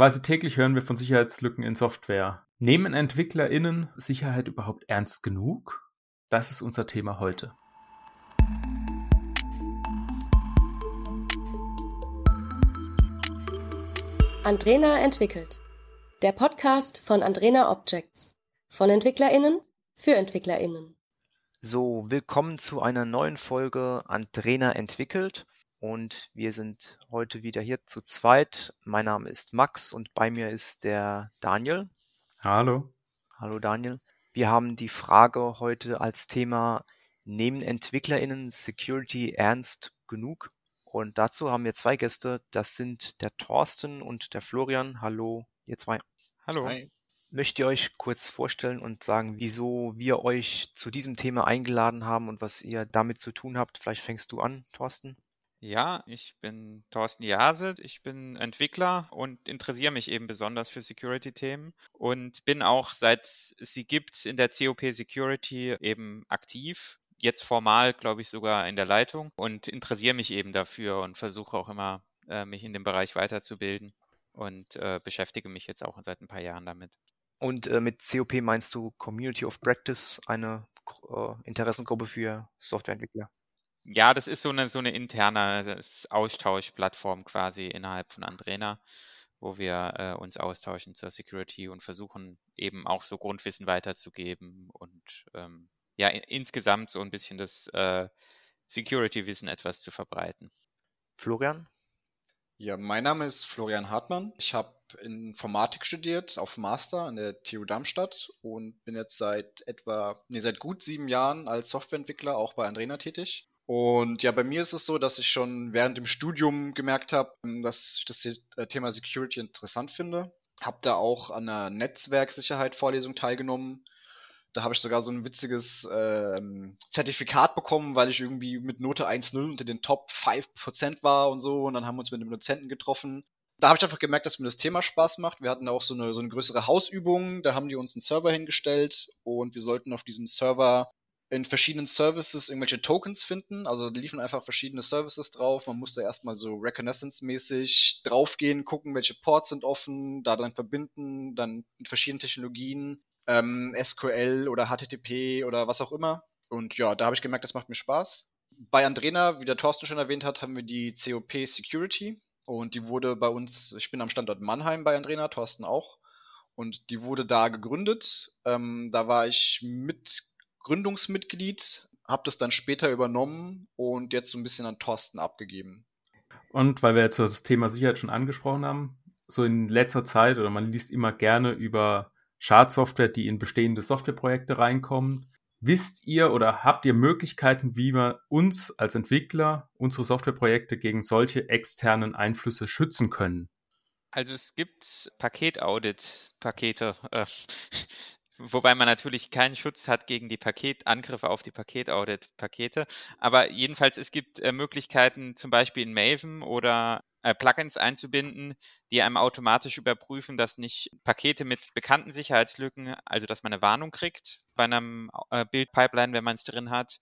Quasi täglich hören wir von Sicherheitslücken in Software. Nehmen EntwicklerInnen Sicherheit überhaupt ernst genug? Das ist unser Thema heute. Andrena entwickelt. Der Podcast von Andrena Objects. Von EntwicklerInnen für EntwicklerInnen. So, willkommen zu einer neuen Folge Andrena entwickelt. Und wir sind heute wieder hier zu zweit. Mein Name ist Max und bei mir ist der Daniel. Hallo. Hallo Daniel. Wir haben die Frage heute als Thema, nehmen EntwicklerInnen Security ernst genug? Und dazu haben wir zwei Gäste. Das sind der Thorsten und der Florian. Hallo, ihr zwei. Hallo. Hi. Möchtet ihr euch kurz vorstellen und sagen, wieso wir euch zu diesem Thema eingeladen haben und was ihr damit zu tun habt? Vielleicht fängst du an, Thorsten. Ja, ich bin Thorsten Jase, ich bin Entwickler und interessiere mich eben besonders für Security-Themen und bin auch seit sie gibt in der COP Security eben aktiv. Jetzt formal, glaube ich, sogar in der Leitung und interessiere mich eben dafür und versuche auch immer, äh, mich in dem Bereich weiterzubilden und äh, beschäftige mich jetzt auch seit ein paar Jahren damit. Und äh, mit COP meinst du Community of Practice, eine äh, Interessengruppe für Softwareentwickler? Ja, das ist so eine, so eine interne Austauschplattform quasi innerhalb von Andrena, wo wir äh, uns austauschen zur Security und versuchen eben auch so Grundwissen weiterzugeben und ähm, ja, insgesamt so ein bisschen das äh, Security-Wissen etwas zu verbreiten. Florian? Ja, mein Name ist Florian Hartmann. Ich habe Informatik studiert auf Master an der TU Darmstadt und bin jetzt seit etwa, nee, seit gut sieben Jahren als Softwareentwickler auch bei Andrena tätig. Und ja, bei mir ist es so, dass ich schon während dem Studium gemerkt habe, ähm, dass ich das äh, Thema Security interessant finde. Hab da auch an einer Netzwerksicherheit-Vorlesung teilgenommen. Da habe ich sogar so ein witziges äh, Zertifikat bekommen, weil ich irgendwie mit Note 1.0 unter den Top 5% war und so. Und dann haben wir uns mit einem Dozenten getroffen. Da habe ich einfach gemerkt, dass mir das Thema Spaß macht. Wir hatten auch so eine, so eine größere Hausübung. Da haben die uns einen Server hingestellt und wir sollten auf diesem Server in verschiedenen Services irgendwelche Tokens finden. Also liefen einfach verschiedene Services drauf. Man musste erstmal so Reconnaissance-mäßig draufgehen, gucken, welche Ports sind offen, da dann verbinden, dann mit verschiedenen Technologien, ähm, SQL oder HTTP oder was auch immer. Und ja, da habe ich gemerkt, das macht mir Spaß. Bei Andrena, wie der Thorsten schon erwähnt hat, haben wir die COP Security. Und die wurde bei uns, ich bin am Standort Mannheim bei Andrena, Thorsten auch. Und die wurde da gegründet. Ähm, da war ich mit Gründungsmitglied, habe das dann später übernommen und jetzt so ein bisschen an Thorsten abgegeben. Und weil wir jetzt das Thema Sicherheit schon angesprochen haben, so in letzter Zeit oder man liest immer gerne über Schadsoftware, die in bestehende Softwareprojekte reinkommen. Wisst ihr oder habt ihr Möglichkeiten, wie wir uns als Entwickler unsere Softwareprojekte gegen solche externen Einflüsse schützen können? Also es gibt Paket-Audit-Pakete. Äh, Wobei man natürlich keinen Schutz hat gegen die Paketangriffe auf die Paket-Audit-Pakete. Aber jedenfalls, es gibt äh, Möglichkeiten, zum Beispiel in Maven oder äh, Plugins einzubinden, die einem automatisch überprüfen, dass nicht Pakete mit bekannten Sicherheitslücken, also dass man eine Warnung kriegt bei einem äh, Build-Pipeline, wenn man es drin hat.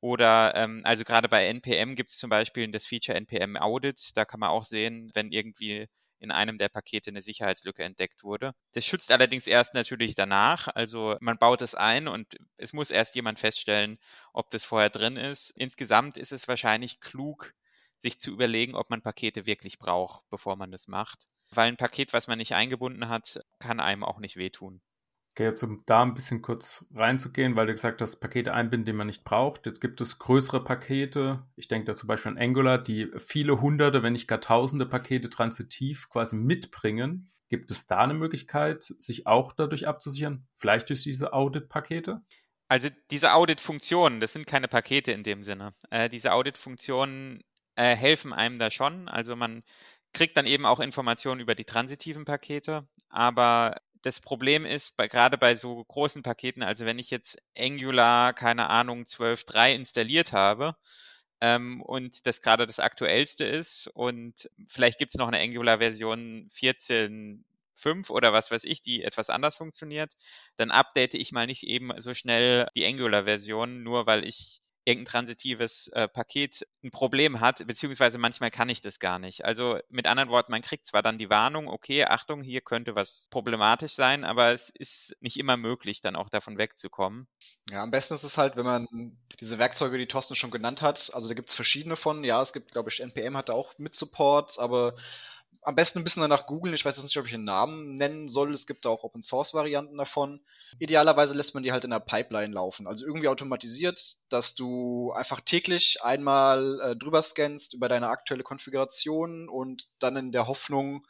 Oder ähm, also gerade bei NPM gibt es zum Beispiel das Feature NPM Audit. Da kann man auch sehen, wenn irgendwie in einem der Pakete eine Sicherheitslücke entdeckt wurde. Das schützt allerdings erst natürlich danach. Also man baut es ein und es muss erst jemand feststellen, ob das vorher drin ist. Insgesamt ist es wahrscheinlich klug, sich zu überlegen, ob man Pakete wirklich braucht, bevor man das macht. Weil ein Paket, was man nicht eingebunden hat, kann einem auch nicht wehtun. Okay, jetzt um da ein bisschen kurz reinzugehen, weil du gesagt hast, Pakete einbinden, die man nicht braucht. Jetzt gibt es größere Pakete. Ich denke da zum Beispiel an Angular, die viele hunderte, wenn nicht gar tausende Pakete transitiv quasi mitbringen. Gibt es da eine Möglichkeit, sich auch dadurch abzusichern? Vielleicht durch diese Audit-Pakete? Also diese Audit-Funktionen, das sind keine Pakete in dem Sinne. Äh, diese Audit-Funktionen äh, helfen einem da schon. Also man kriegt dann eben auch Informationen über die transitiven Pakete, aber das Problem ist, bei, gerade bei so großen Paketen, also wenn ich jetzt Angular, keine Ahnung, 12.3 installiert habe ähm, und das gerade das aktuellste ist und vielleicht gibt es noch eine Angular-Version 14.5 oder was weiß ich, die etwas anders funktioniert, dann update ich mal nicht eben so schnell die Angular-Version, nur weil ich irgendein transitives äh, Paket ein Problem hat, beziehungsweise manchmal kann ich das gar nicht. Also mit anderen Worten, man kriegt zwar dann die Warnung, okay, Achtung, hier könnte was problematisch sein, aber es ist nicht immer möglich, dann auch davon wegzukommen. Ja, am besten ist es halt, wenn man diese Werkzeuge, die Thorsten schon genannt hat, also da gibt es verschiedene von, ja, es gibt, glaube ich, NPM hat da auch mit Support, aber am besten ein bisschen danach googeln. Ich weiß jetzt nicht, ob ich einen Namen nennen soll. Es gibt auch Open Source Varianten davon. Idealerweise lässt man die halt in der Pipeline laufen. Also irgendwie automatisiert, dass du einfach täglich einmal äh, drüber scannst über deine aktuelle Konfiguration und dann in der Hoffnung,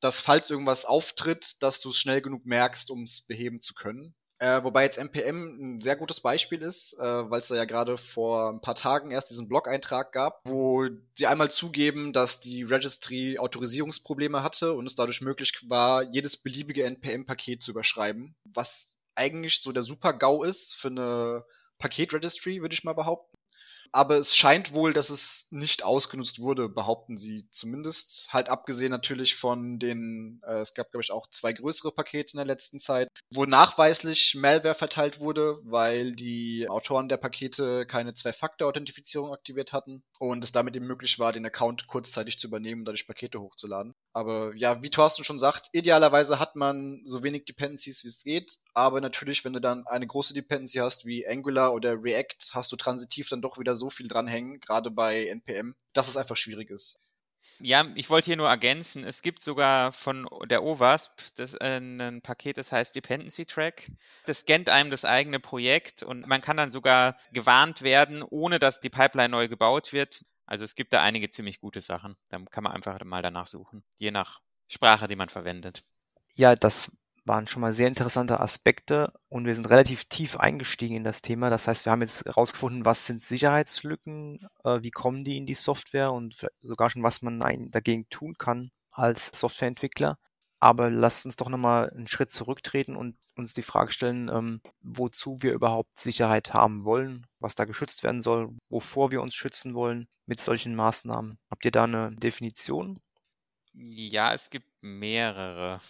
dass falls irgendwas auftritt, dass du es schnell genug merkst, um es beheben zu können. Äh, wobei jetzt NPM ein sehr gutes Beispiel ist, äh, weil es da ja gerade vor ein paar Tagen erst diesen Blog-Eintrag gab, wo sie einmal zugeben, dass die Registry Autorisierungsprobleme hatte und es dadurch möglich war, jedes beliebige NPM-Paket zu überschreiben, was eigentlich so der Super-GAU ist für eine Paket-Registry, würde ich mal behaupten. Aber es scheint wohl, dass es nicht ausgenutzt wurde, behaupten sie zumindest. Halt abgesehen natürlich von den, äh, es gab, glaube ich, auch zwei größere Pakete in der letzten Zeit, wo nachweislich Malware verteilt wurde, weil die Autoren der Pakete keine Zwei-Faktor-Authentifizierung aktiviert hatten und es damit eben möglich war, den Account kurzzeitig zu übernehmen und dadurch Pakete hochzuladen. Aber ja, wie Thorsten schon sagt, idealerweise hat man so wenig Dependencies, wie es geht. Aber natürlich, wenn du dann eine große Dependency hast wie Angular oder React, hast du transitiv dann doch wieder so viel dranhängen, gerade bei NPM, dass es einfach schwierig ist. Ja, ich wollte hier nur ergänzen, es gibt sogar von der OWASP das, äh, ein Paket, das heißt Dependency Track. Das scannt einem das eigene Projekt und man kann dann sogar gewarnt werden, ohne dass die Pipeline neu gebaut wird. Also es gibt da einige ziemlich gute Sachen. Da kann man einfach mal danach suchen, je nach Sprache, die man verwendet. Ja, das waren schon mal sehr interessante Aspekte und wir sind relativ tief eingestiegen in das Thema. Das heißt, wir haben jetzt herausgefunden, was sind Sicherheitslücken, äh, wie kommen die in die Software und sogar schon, was man dagegen tun kann als Softwareentwickler. Aber lasst uns doch nochmal einen Schritt zurücktreten und uns die Frage stellen, ähm, wozu wir überhaupt Sicherheit haben wollen, was da geschützt werden soll, wovor wir uns schützen wollen mit solchen Maßnahmen. Habt ihr da eine Definition? Ja, es gibt mehrere.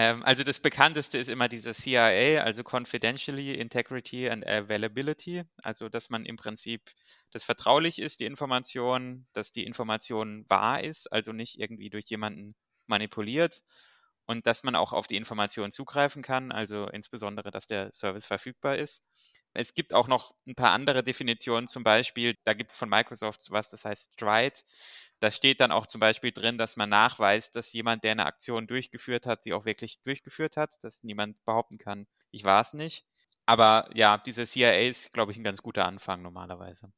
Ähm, also das bekannteste ist immer dieses CIA, also Confidentially, Integrity and Availability. Also dass man im Prinzip, das vertraulich ist, die Information, dass die Information wahr ist, also nicht irgendwie durch jemanden manipuliert und dass man auch auf die Informationen zugreifen kann, also insbesondere, dass der Service verfügbar ist. Es gibt auch noch ein paar andere Definitionen, zum Beispiel, da gibt es von Microsoft was, das heißt Stride. Da steht dann auch zum Beispiel drin, dass man nachweist, dass jemand, der eine Aktion durchgeführt hat, sie auch wirklich durchgeführt hat, dass niemand behaupten kann, ich war es nicht. Aber ja, diese CIA ist, glaube ich, ein ganz guter Anfang normalerweise.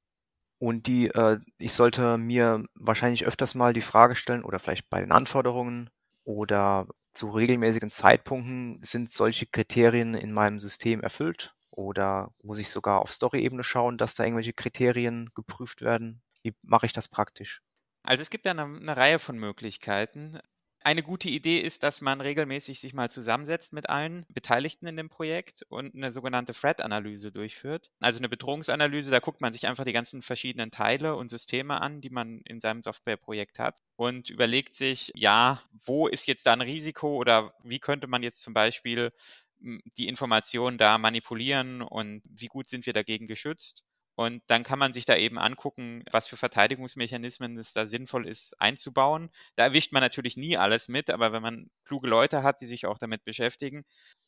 Und die, äh, ich sollte mir wahrscheinlich öfters mal die Frage stellen, oder vielleicht bei den Anforderungen oder zu regelmäßigen Zeitpunkten, sind solche Kriterien in meinem System erfüllt? Oder muss ich sogar auf Story-Ebene schauen, dass da irgendwelche Kriterien geprüft werden? Wie mache ich das praktisch? Also es gibt ja eine, eine Reihe von Möglichkeiten. Eine gute Idee ist, dass man regelmäßig sich mal zusammensetzt mit allen Beteiligten in dem Projekt und eine sogenannte Threat-Analyse durchführt. Also eine Bedrohungsanalyse, da guckt man sich einfach die ganzen verschiedenen Teile und Systeme an, die man in seinem Softwareprojekt hat und überlegt sich, ja, wo ist jetzt da ein Risiko oder wie könnte man jetzt zum Beispiel die Informationen da manipulieren und wie gut sind wir dagegen geschützt. Und dann kann man sich da eben angucken, was für Verteidigungsmechanismen es da sinnvoll ist einzubauen. Da erwischt man natürlich nie alles mit, aber wenn man kluge Leute hat, die sich auch damit beschäftigen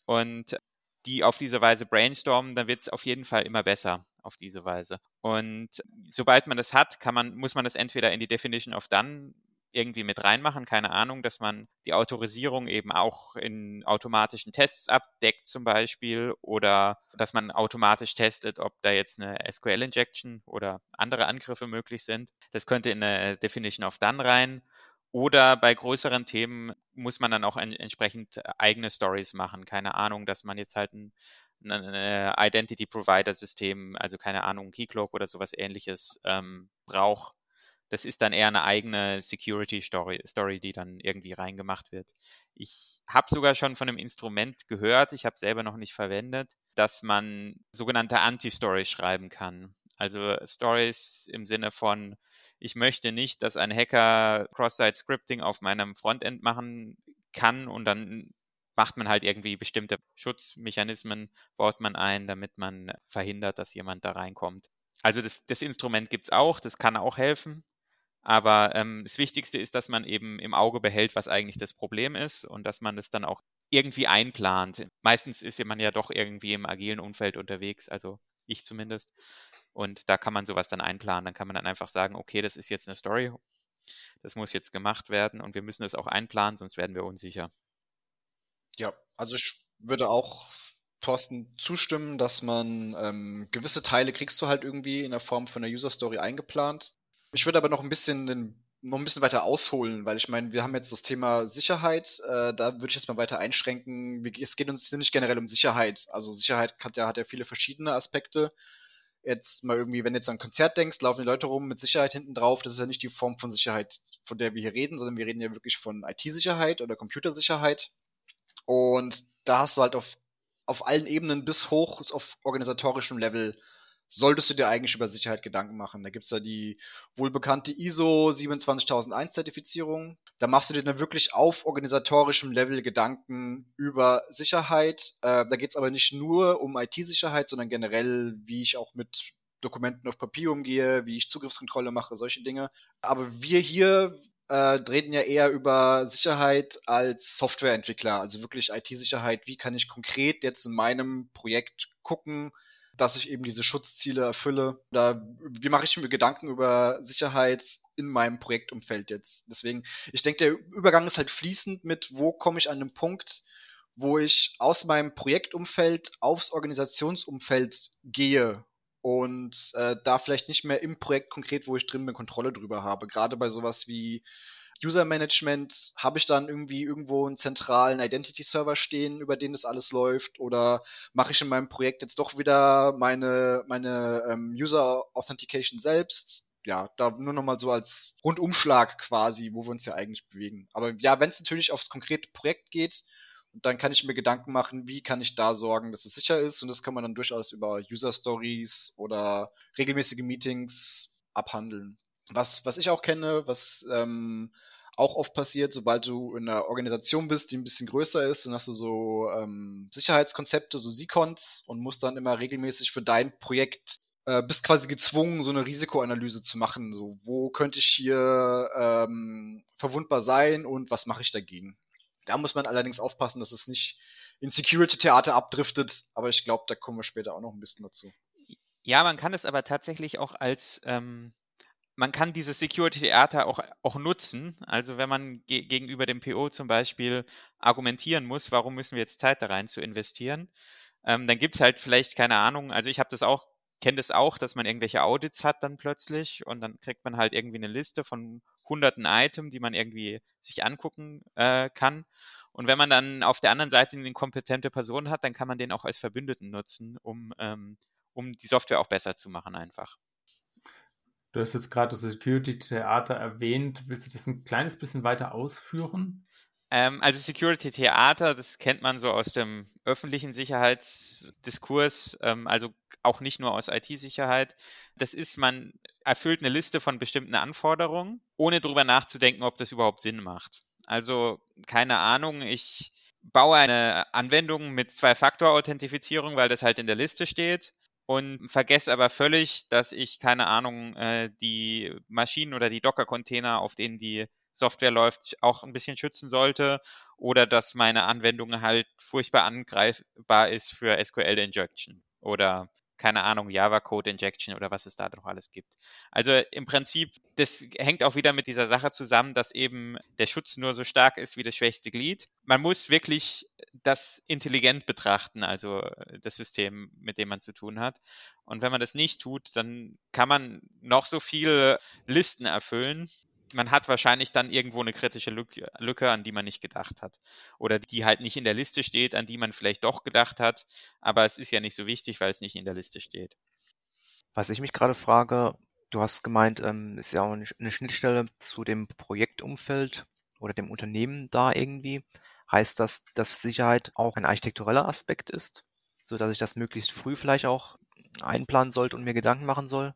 und die auf diese Weise brainstormen, dann wird es auf jeden Fall immer besser auf diese Weise. Und sobald man das hat, kann man, muss man das entweder in die Definition of Done irgendwie mit reinmachen, keine Ahnung, dass man die Autorisierung eben auch in automatischen Tests abdeckt zum Beispiel oder dass man automatisch testet, ob da jetzt eine SQL-Injection oder andere Angriffe möglich sind. Das könnte in eine Definition of Done rein. Oder bei größeren Themen muss man dann auch entsprechend eigene Stories machen. Keine Ahnung, dass man jetzt halt ein, ein Identity Provider System, also keine Ahnung, Keycloak oder sowas ähnliches ähm, braucht das ist dann eher eine eigene Security-Story, Story, die dann irgendwie reingemacht wird. Ich habe sogar schon von einem Instrument gehört, ich habe selber noch nicht verwendet, dass man sogenannte Anti-Stories schreiben kann. Also Stories im Sinne von, ich möchte nicht, dass ein Hacker Cross-Site-Scripting auf meinem Frontend machen kann und dann macht man halt irgendwie bestimmte Schutzmechanismen, baut man ein, damit man verhindert, dass jemand da reinkommt. Also das, das Instrument gibt es auch, das kann auch helfen. Aber ähm, das Wichtigste ist, dass man eben im Auge behält, was eigentlich das Problem ist und dass man das dann auch irgendwie einplant. Meistens ist man ja doch irgendwie im agilen Umfeld unterwegs, also ich zumindest. Und da kann man sowas dann einplanen. Dann kann man dann einfach sagen, okay, das ist jetzt eine Story, das muss jetzt gemacht werden und wir müssen das auch einplanen, sonst werden wir unsicher. Ja, also ich würde auch Thorsten zustimmen, dass man ähm, gewisse Teile kriegst du halt irgendwie in der Form von einer User Story eingeplant. Ich würde aber noch ein bisschen den, noch ein bisschen weiter ausholen, weil ich meine, wir haben jetzt das Thema Sicherheit. Äh, da würde ich jetzt mal weiter einschränken. Es geht uns nicht generell um Sicherheit. Also Sicherheit hat ja, hat ja viele verschiedene Aspekte. Jetzt mal irgendwie, wenn du jetzt an ein Konzert denkst, laufen die Leute rum mit Sicherheit hinten drauf. Das ist ja nicht die Form von Sicherheit, von der wir hier reden, sondern wir reden ja wirklich von IT-Sicherheit oder Computersicherheit. Und da hast du halt auf, auf allen Ebenen bis hoch auf organisatorischem Level solltest du dir eigentlich über Sicherheit Gedanken machen. Da gibt's ja die wohlbekannte ISO 27001 Zertifizierung. Da machst du dir dann wirklich auf organisatorischem Level Gedanken über Sicherheit. Äh, da geht's aber nicht nur um IT-Sicherheit, sondern generell, wie ich auch mit Dokumenten auf Papier umgehe, wie ich Zugriffskontrolle mache, solche Dinge. Aber wir hier äh, reden ja eher über Sicherheit als Softwareentwickler, also wirklich IT-Sicherheit. Wie kann ich konkret jetzt in meinem Projekt gucken, dass ich eben diese Schutzziele erfülle. Oder wie mache ich mir Gedanken über Sicherheit in meinem Projektumfeld jetzt? Deswegen, ich denke, der Übergang ist halt fließend mit, wo komme ich an einem Punkt, wo ich aus meinem Projektumfeld aufs Organisationsumfeld gehe und äh, da vielleicht nicht mehr im Projekt konkret, wo ich drin bin, Kontrolle drüber habe. Gerade bei sowas wie User Management, habe ich dann irgendwie irgendwo einen zentralen Identity Server stehen, über den das alles läuft? Oder mache ich in meinem Projekt jetzt doch wieder meine, meine ähm, User Authentication selbst? Ja, da nur nochmal so als Rundumschlag quasi, wo wir uns ja eigentlich bewegen. Aber ja, wenn es natürlich aufs konkrete Projekt geht, dann kann ich mir Gedanken machen, wie kann ich da sorgen, dass es sicher ist. Und das kann man dann durchaus über User Stories oder regelmäßige Meetings abhandeln. Was, was ich auch kenne, was ähm, auch oft passiert, sobald du in einer Organisation bist, die ein bisschen größer ist, dann hast du so ähm, Sicherheitskonzepte, so Seacons und musst dann immer regelmäßig für dein Projekt äh, bist quasi gezwungen, so eine Risikoanalyse zu machen. So, wo könnte ich hier ähm, verwundbar sein und was mache ich dagegen? Da muss man allerdings aufpassen, dass es nicht in Security-Theater abdriftet, aber ich glaube, da kommen wir später auch noch ein bisschen dazu. Ja, man kann es aber tatsächlich auch als ähm, man kann dieses Security-Theater auch, auch nutzen. Also wenn man ge gegenüber dem PO zum Beispiel argumentieren muss, warum müssen wir jetzt Zeit da rein zu investieren, ähm, dann gibt es halt vielleicht keine Ahnung. Also ich habe das auch, kenne das auch, dass man irgendwelche Audits hat dann plötzlich und dann kriegt man halt irgendwie eine Liste von hunderten Items, die man irgendwie sich angucken äh, kann. Und wenn man dann auf der anderen Seite eine kompetente Person hat, dann kann man den auch als Verbündeten nutzen, um, ähm, um die Software auch besser zu machen einfach. Du hast jetzt gerade das Security-Theater erwähnt. Willst du das ein kleines bisschen weiter ausführen? Ähm, also Security-Theater, das kennt man so aus dem öffentlichen Sicherheitsdiskurs, ähm, also auch nicht nur aus IT-Sicherheit. Das ist, man erfüllt eine Liste von bestimmten Anforderungen, ohne darüber nachzudenken, ob das überhaupt Sinn macht. Also keine Ahnung, ich baue eine Anwendung mit Zwei-Faktor-Authentifizierung, weil das halt in der Liste steht und vergesse aber völlig, dass ich, keine Ahnung, äh, die Maschinen oder die Docker-Container, auf denen die Software läuft, auch ein bisschen schützen sollte oder dass meine Anwendung halt furchtbar angreifbar ist für SQL-Injection oder keine Ahnung, Java Code Injection oder was es da noch alles gibt. Also im Prinzip, das hängt auch wieder mit dieser Sache zusammen, dass eben der Schutz nur so stark ist wie das schwächste Glied. Man muss wirklich das intelligent betrachten, also das System, mit dem man zu tun hat. Und wenn man das nicht tut, dann kann man noch so viele Listen erfüllen man hat wahrscheinlich dann irgendwo eine kritische Lücke, an die man nicht gedacht hat. Oder die halt nicht in der Liste steht, an die man vielleicht doch gedacht hat. Aber es ist ja nicht so wichtig, weil es nicht in der Liste steht. Was ich mich gerade frage, du hast gemeint, ähm, ist ja auch eine Schnittstelle zu dem Projektumfeld oder dem Unternehmen da irgendwie. Heißt das, dass Sicherheit auch ein architektureller Aspekt ist, so dass ich das möglichst früh vielleicht auch einplanen sollte und mir Gedanken machen soll?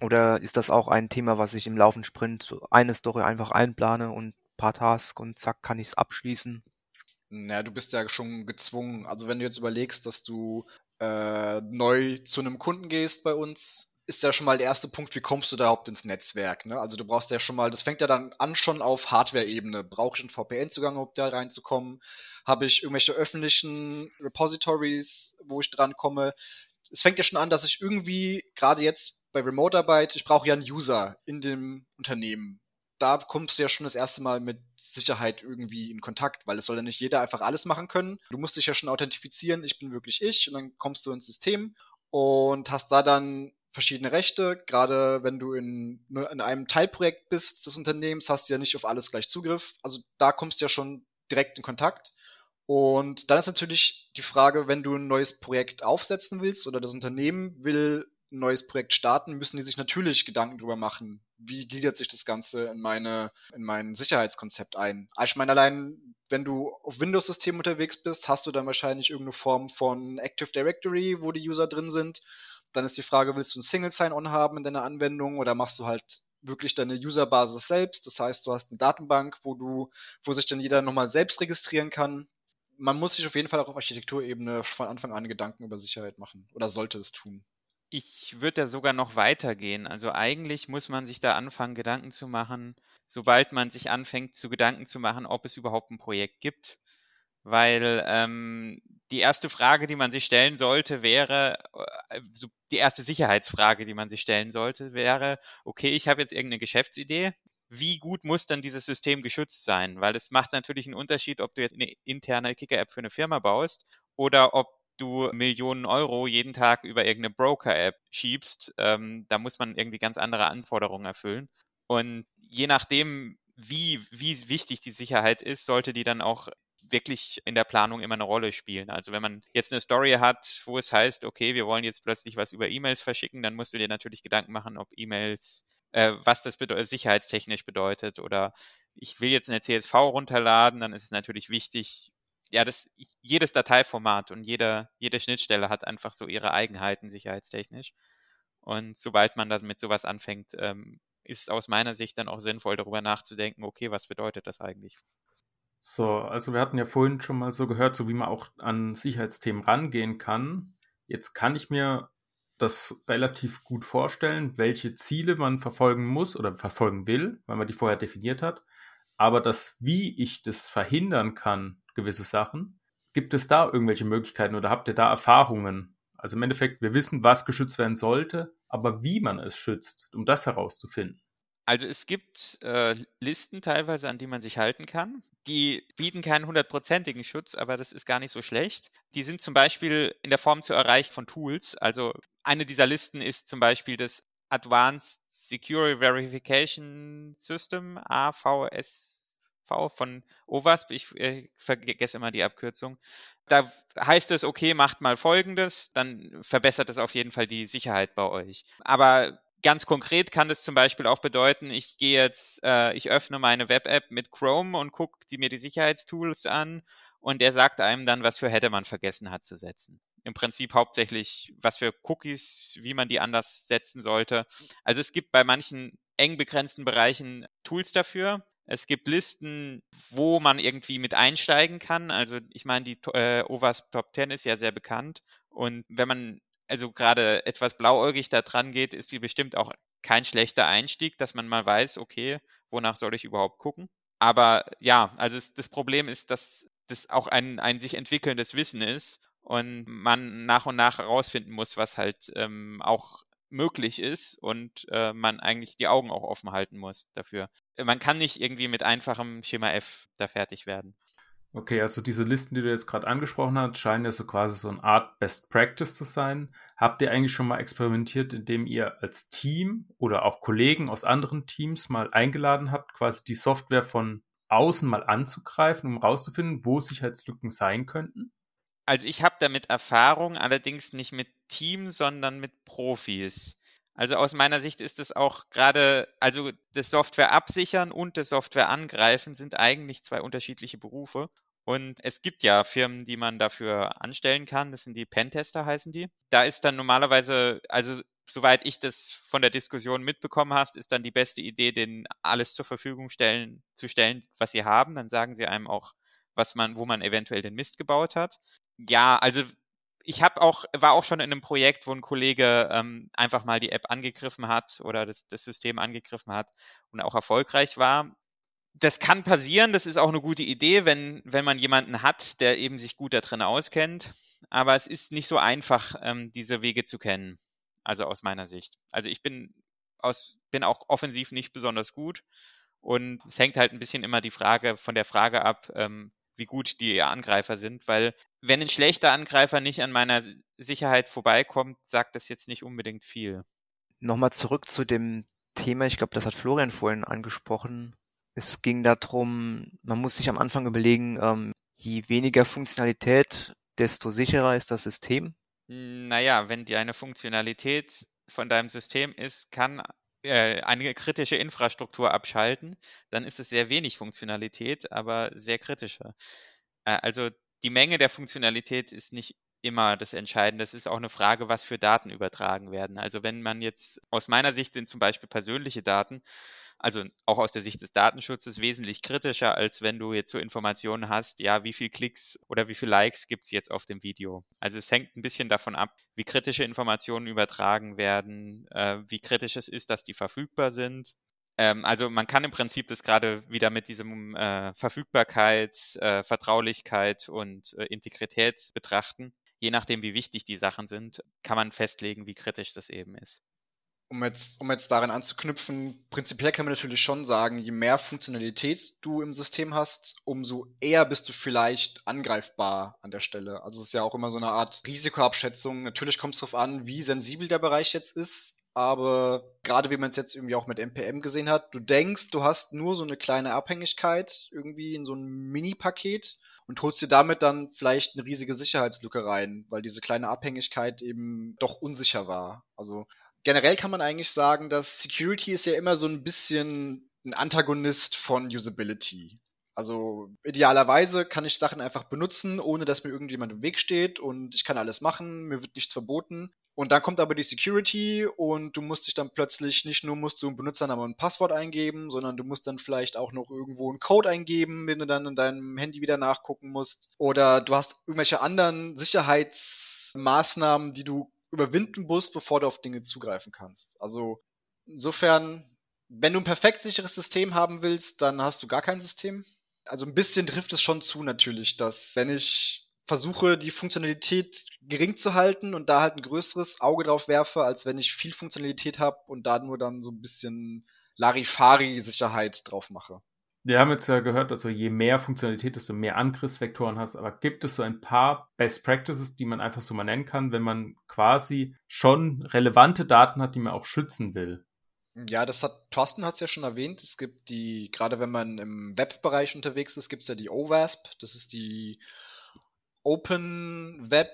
Oder ist das auch ein Thema, was ich im laufenden Sprint eine Story einfach einplane und paar Tasks und zack kann ich es abschließen? Na, du bist ja schon gezwungen. Also wenn du jetzt überlegst, dass du äh, neu zu einem Kunden gehst bei uns, ist ja schon mal der erste Punkt, wie kommst du da überhaupt ins Netzwerk? Ne? Also du brauchst ja schon mal, das fängt ja dann an schon auf Hardware-Ebene. Brauche ich einen VPN-Zugang, um da reinzukommen? Habe ich irgendwelche öffentlichen Repositories, wo ich dran komme? Es fängt ja schon an, dass ich irgendwie, gerade jetzt bei Remote-Arbeit, ich brauche ja einen User in dem Unternehmen. Da kommst du ja schon das erste Mal mit Sicherheit irgendwie in Kontakt, weil es soll ja nicht jeder einfach alles machen können. Du musst dich ja schon authentifizieren, ich bin wirklich ich, und dann kommst du ins System und hast da dann verschiedene Rechte. Gerade wenn du in, ne, in einem Teilprojekt bist des Unternehmens, hast du ja nicht auf alles gleich Zugriff. Also da kommst du ja schon direkt in Kontakt. Und dann ist natürlich die Frage, wenn du ein neues Projekt aufsetzen willst oder das Unternehmen will ein neues Projekt starten, müssen die sich natürlich Gedanken drüber machen, wie gliedert sich das Ganze in meine, in mein Sicherheitskonzept ein. Also ich meine, allein wenn du auf Windows-System unterwegs bist, hast du dann wahrscheinlich irgendeine Form von Active Directory, wo die User drin sind. Dann ist die Frage, willst du ein Single Sign-On haben in deiner Anwendung oder machst du halt wirklich deine Userbasis selbst? Das heißt, du hast eine Datenbank, wo du, wo sich dann jeder nochmal selbst registrieren kann. Man muss sich auf jeden Fall auch auf Architekturebene von Anfang an Gedanken über Sicherheit machen oder sollte es tun. Ich würde da sogar noch weitergehen. Also eigentlich muss man sich da anfangen, Gedanken zu machen, sobald man sich anfängt, zu Gedanken zu machen, ob es überhaupt ein Projekt gibt. Weil ähm, die erste Frage, die man sich stellen sollte, wäre, äh, die erste Sicherheitsfrage, die man sich stellen sollte, wäre, okay, ich habe jetzt irgendeine Geschäftsidee. Wie gut muss dann dieses System geschützt sein? Weil es macht natürlich einen Unterschied, ob du jetzt eine interne Kicker-App für eine Firma baust oder ob du Millionen Euro jeden Tag über irgendeine Broker-App schiebst, ähm, da muss man irgendwie ganz andere Anforderungen erfüllen. Und je nachdem, wie, wie wichtig die Sicherheit ist, sollte die dann auch wirklich in der Planung immer eine Rolle spielen. Also wenn man jetzt eine Story hat, wo es heißt, okay, wir wollen jetzt plötzlich was über E-Mails verschicken, dann musst du dir natürlich Gedanken machen, ob E-Mails, äh, was das bedeutet, sicherheitstechnisch bedeutet oder ich will jetzt eine CSV runterladen, dann ist es natürlich wichtig, ja, das, jedes Dateiformat und jede, jede Schnittstelle hat einfach so ihre Eigenheiten sicherheitstechnisch. Und sobald man damit sowas anfängt, ähm, ist aus meiner Sicht dann auch sinnvoll, darüber nachzudenken, okay, was bedeutet das eigentlich? So, also wir hatten ja vorhin schon mal so gehört, so wie man auch an Sicherheitsthemen rangehen kann. Jetzt kann ich mir das relativ gut vorstellen, welche Ziele man verfolgen muss oder verfolgen will, weil man die vorher definiert hat. Aber das, wie ich das verhindern kann, gewisse Sachen. Gibt es da irgendwelche Möglichkeiten oder habt ihr da Erfahrungen? Also im Endeffekt, wir wissen, was geschützt werden sollte, aber wie man es schützt, um das herauszufinden. Also es gibt äh, Listen teilweise, an die man sich halten kann. Die bieten keinen hundertprozentigen Schutz, aber das ist gar nicht so schlecht. Die sind zum Beispiel in der Form zu erreichen von Tools. Also eine dieser Listen ist zum Beispiel das Advanced Security Verification System, AVS von OWASP, ich äh, vergesse immer die Abkürzung. Da heißt es, okay, macht mal Folgendes, dann verbessert es auf jeden Fall die Sicherheit bei euch. Aber ganz konkret kann das zum Beispiel auch bedeuten, ich gehe jetzt, äh, ich öffne meine Web-App mit Chrome und gucke mir die Sicherheitstools an und der sagt einem dann, was für hätte man vergessen hat zu setzen. Im Prinzip hauptsächlich, was für Cookies, wie man die anders setzen sollte. Also es gibt bei manchen eng begrenzten Bereichen Tools dafür. Es gibt Listen, wo man irgendwie mit einsteigen kann. Also ich meine, die äh, OWASP Top 10 ist ja sehr bekannt. Und wenn man also gerade etwas blauäugig da dran geht, ist die bestimmt auch kein schlechter Einstieg, dass man mal weiß, okay, wonach soll ich überhaupt gucken. Aber ja, also es, das Problem ist, dass das auch ein, ein sich entwickelndes Wissen ist und man nach und nach herausfinden muss, was halt ähm, auch möglich ist und äh, man eigentlich die Augen auch offen halten muss dafür. Man kann nicht irgendwie mit einfachem Schema F da fertig werden. Okay, also diese Listen, die du jetzt gerade angesprochen hast, scheinen ja so quasi so eine Art Best Practice zu sein. Habt ihr eigentlich schon mal experimentiert, indem ihr als Team oder auch Kollegen aus anderen Teams mal eingeladen habt, quasi die Software von außen mal anzugreifen, um herauszufinden, wo Sicherheitslücken sein könnten? Also ich habe damit Erfahrung, allerdings nicht mit Team, sondern mit Profis. Also aus meiner Sicht ist es auch gerade, also das Software absichern und das Software angreifen sind eigentlich zwei unterschiedliche Berufe. Und es gibt ja Firmen, die man dafür anstellen kann. Das sind die Pentester, heißen die. Da ist dann normalerweise, also soweit ich das von der Diskussion mitbekommen habe, ist dann die beste Idee, denen alles zur Verfügung stellen, zu stellen, was sie haben. Dann sagen sie einem auch, was man, wo man eventuell den Mist gebaut hat. Ja, also ich habe auch, war auch schon in einem Projekt, wo ein Kollege ähm, einfach mal die App angegriffen hat oder das, das System angegriffen hat und auch erfolgreich war. Das kann passieren, das ist auch eine gute Idee, wenn, wenn man jemanden hat, der eben sich gut da drin auskennt. Aber es ist nicht so einfach, ähm, diese Wege zu kennen. Also aus meiner Sicht. Also ich bin aus, bin auch offensiv nicht besonders gut. Und es hängt halt ein bisschen immer die Frage von der Frage ab, ähm, wie gut die Angreifer sind, weil wenn ein schlechter Angreifer nicht an meiner Sicherheit vorbeikommt, sagt das jetzt nicht unbedingt viel. Nochmal zurück zu dem Thema, ich glaube, das hat Florian vorhin angesprochen. Es ging darum, man muss sich am Anfang überlegen, ähm, je weniger Funktionalität, desto sicherer ist das System. Naja, wenn die eine Funktionalität von deinem System ist, kann äh, eine kritische Infrastruktur abschalten, dann ist es sehr wenig Funktionalität, aber sehr kritische. Äh, also die Menge der Funktionalität ist nicht immer das Entscheidende. Es ist auch eine Frage, was für Daten übertragen werden. Also wenn man jetzt, aus meiner Sicht sind zum Beispiel persönliche Daten, also auch aus der Sicht des Datenschutzes wesentlich kritischer, als wenn du jetzt so Informationen hast, ja, wie viel Klicks oder wie viel Likes gibt es jetzt auf dem Video. Also es hängt ein bisschen davon ab, wie kritische Informationen übertragen werden, äh, wie kritisch es ist, dass die verfügbar sind. Ähm, also man kann im Prinzip das gerade wieder mit diesem äh, Verfügbarkeit, äh, Vertraulichkeit und äh, Integrität betrachten. Je nachdem, wie wichtig die Sachen sind, kann man festlegen, wie kritisch das eben ist um jetzt, um jetzt daran anzuknüpfen, prinzipiell kann man natürlich schon sagen, je mehr Funktionalität du im System hast, umso eher bist du vielleicht angreifbar an der Stelle. Also es ist ja auch immer so eine Art Risikoabschätzung. Natürlich kommt es darauf an, wie sensibel der Bereich jetzt ist. Aber gerade wie man es jetzt irgendwie auch mit NPM gesehen hat, du denkst, du hast nur so eine kleine Abhängigkeit irgendwie in so ein Mini-Paket und holst dir damit dann vielleicht eine riesige Sicherheitslücke rein, weil diese kleine Abhängigkeit eben doch unsicher war. Also generell kann man eigentlich sagen, dass Security ist ja immer so ein bisschen ein Antagonist von Usability. Also idealerweise kann ich Sachen einfach benutzen, ohne dass mir irgendjemand im Weg steht und ich kann alles machen, mir wird nichts verboten. Und dann kommt aber die Security und du musst dich dann plötzlich nicht nur musst du einen Benutzernamen und ein Passwort eingeben, sondern du musst dann vielleicht auch noch irgendwo einen Code eingeben, den du dann in deinem Handy wieder nachgucken musst. Oder du hast irgendwelche anderen Sicherheitsmaßnahmen, die du überwinden musst, bevor du auf Dinge zugreifen kannst. Also insofern, wenn du ein perfekt sicheres System haben willst, dann hast du gar kein System. Also ein bisschen trifft es schon zu natürlich, dass wenn ich versuche, die Funktionalität gering zu halten und da halt ein größeres Auge drauf werfe, als wenn ich viel Funktionalität habe und da nur dann so ein bisschen Larifari-Sicherheit drauf mache. Wir haben jetzt ja gehört, also je mehr Funktionalität, desto mehr Angriffsvektoren hast. Aber gibt es so ein paar Best Practices, die man einfach so mal nennen kann, wenn man quasi schon relevante Daten hat, die man auch schützen will? Ja, das hat Thorsten hat es ja schon erwähnt. Es gibt die, gerade wenn man im Webbereich unterwegs ist, gibt es ja die OWASP. Das ist die Open Web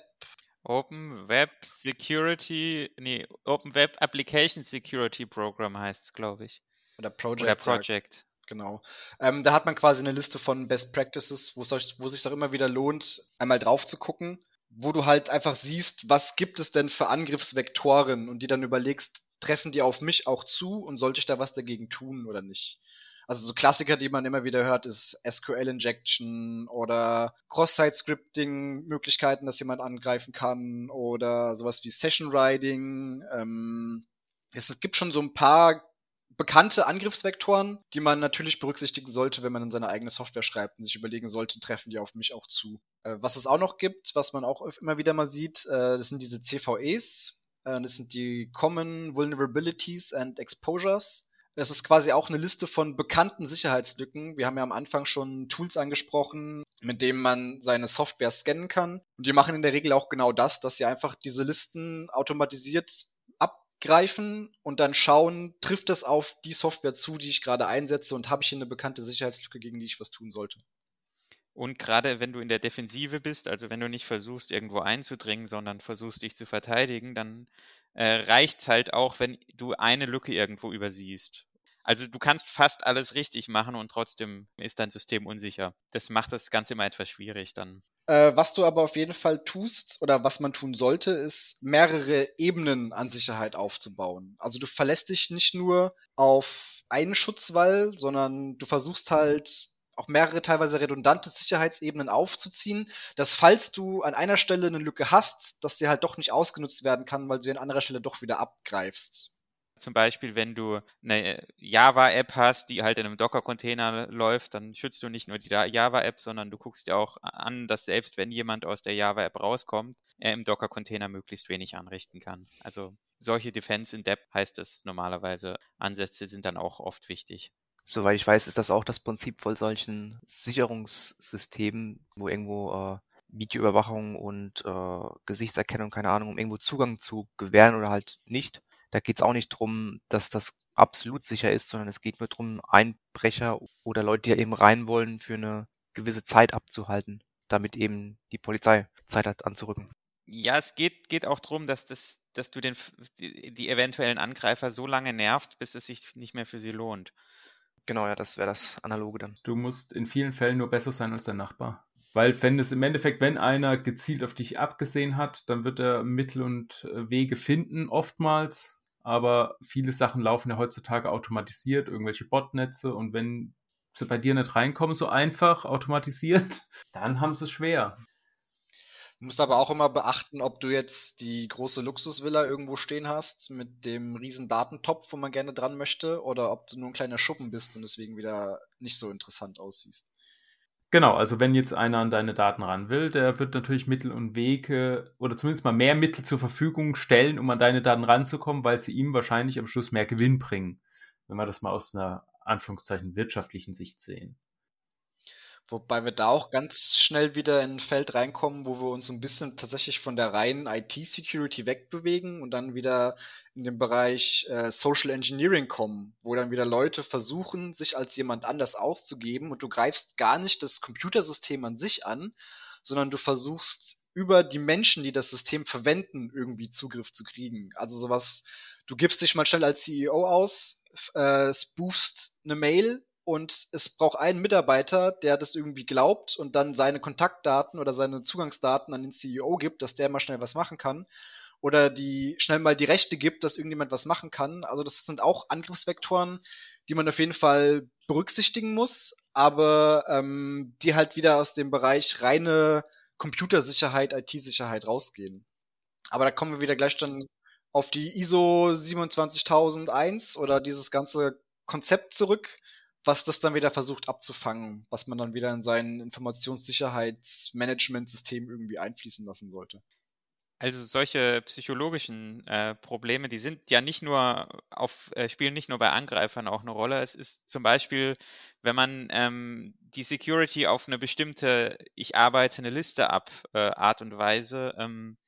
Open Web Security, nee, Open Web Application Security Program heißt es, glaube ich. Oder Project. Oder Project. Genau. Ähm, da hat man quasi eine Liste von Best Practices, wo es sich auch immer wieder lohnt, einmal drauf zu gucken, wo du halt einfach siehst, was gibt es denn für Angriffsvektoren und die dann überlegst, treffen die auf mich auch zu und sollte ich da was dagegen tun oder nicht? Also so Klassiker, die man immer wieder hört, ist SQL-Injection oder Cross-Site-Scripting-Möglichkeiten, dass jemand angreifen kann oder sowas wie Session-Riding. Ähm, es gibt schon so ein paar bekannte Angriffsvektoren, die man natürlich berücksichtigen sollte, wenn man in seine eigene Software schreibt und sich überlegen sollte, treffen die auf mich auch zu. Äh, was es auch noch gibt, was man auch immer wieder mal sieht, äh, das sind diese CVEs. Äh, das sind die Common Vulnerabilities and Exposures. Das ist quasi auch eine Liste von bekannten Sicherheitslücken. Wir haben ja am Anfang schon Tools angesprochen, mit denen man seine Software scannen kann. Und die machen in der Regel auch genau das, dass sie einfach diese Listen automatisiert greifen und dann schauen, trifft das auf die Software zu, die ich gerade einsetze und habe ich hier eine bekannte Sicherheitslücke, gegen die ich was tun sollte. Und gerade wenn du in der Defensive bist, also wenn du nicht versuchst, irgendwo einzudringen, sondern versuchst, dich zu verteidigen, dann äh, reicht halt auch, wenn du eine Lücke irgendwo übersiehst. Also du kannst fast alles richtig machen und trotzdem ist dein System unsicher. Das macht das Ganze immer etwas schwierig dann. Äh, was du aber auf jeden Fall tust oder was man tun sollte, ist mehrere Ebenen an Sicherheit aufzubauen. Also du verlässt dich nicht nur auf einen Schutzwall, sondern du versuchst halt auch mehrere teilweise redundante Sicherheitsebenen aufzuziehen, dass falls du an einer Stelle eine Lücke hast, dass sie halt doch nicht ausgenutzt werden kann, weil du sie an anderer Stelle doch wieder abgreifst. Zum Beispiel, wenn du eine Java-App hast, die halt in einem Docker-Container läuft, dann schützt du nicht nur die Java-App, sondern du guckst dir auch an, dass selbst wenn jemand aus der Java-App rauskommt, er im Docker-Container möglichst wenig anrichten kann. Also solche Defense in Depth heißt es normalerweise. Ansätze sind dann auch oft wichtig. Soweit ich weiß, ist das auch das Prinzip von solchen Sicherungssystemen, wo irgendwo äh, Videoüberwachung und äh, Gesichtserkennung, keine Ahnung, um irgendwo Zugang zu gewähren oder halt nicht da geht es auch nicht drum, dass das absolut sicher ist, sondern es geht nur drum, Einbrecher oder Leute, die ja eben rein wollen, für eine gewisse Zeit abzuhalten, damit eben die Polizei Zeit hat anzurücken. Ja, es geht, geht auch darum, dass, das, dass du den, die, die eventuellen Angreifer so lange nervt, bis es sich nicht mehr für sie lohnt. Genau, ja, das wäre das Analoge dann. Du musst in vielen Fällen nur besser sein als dein Nachbar. Weil wenn es im Endeffekt, wenn einer gezielt auf dich abgesehen hat, dann wird er Mittel und äh, Wege finden, oftmals, aber viele Sachen laufen ja heutzutage automatisiert, irgendwelche Botnetze und wenn sie bei dir nicht reinkommen, so einfach automatisiert, dann haben sie es schwer. Du musst aber auch immer beachten, ob du jetzt die große Luxusvilla irgendwo stehen hast mit dem riesen Datentopf, wo man gerne dran möchte, oder ob du nur ein kleiner Schuppen bist und deswegen wieder nicht so interessant aussiehst. Genau, also wenn jetzt einer an deine Daten ran will, der wird natürlich Mittel und Wege oder zumindest mal mehr Mittel zur Verfügung stellen, um an deine Daten ranzukommen, weil sie ihm wahrscheinlich am Schluss mehr Gewinn bringen, wenn wir das mal aus einer Anführungszeichen wirtschaftlichen Sicht sehen. Wobei wir da auch ganz schnell wieder in ein Feld reinkommen, wo wir uns ein bisschen tatsächlich von der reinen IT-Security wegbewegen und dann wieder in den Bereich äh, Social Engineering kommen, wo dann wieder Leute versuchen, sich als jemand anders auszugeben und du greifst gar nicht das Computersystem an sich an, sondern du versuchst über die Menschen, die das System verwenden, irgendwie Zugriff zu kriegen. Also sowas, du gibst dich mal schnell als CEO aus, äh, spoofst eine Mail und es braucht einen Mitarbeiter, der das irgendwie glaubt und dann seine Kontaktdaten oder seine Zugangsdaten an den CEO gibt, dass der mal schnell was machen kann oder die schnell mal die Rechte gibt, dass irgendjemand was machen kann. Also das sind auch Angriffsvektoren, die man auf jeden Fall berücksichtigen muss, aber ähm, die halt wieder aus dem Bereich reine Computersicherheit, IT-Sicherheit rausgehen. Aber da kommen wir wieder gleich dann auf die ISO 27001 oder dieses ganze Konzept zurück, was das dann wieder versucht abzufangen, was man dann wieder in sein Informationssicherheitsmanagementsystem irgendwie einfließen lassen sollte. Also solche psychologischen äh, Probleme, die sind ja nicht nur auf, äh, spielen nicht nur bei Angreifern auch eine Rolle. Es ist zum Beispiel, wenn man ähm, die Security auf eine bestimmte, ich arbeite eine Liste ab, äh, Art und Weise ähm,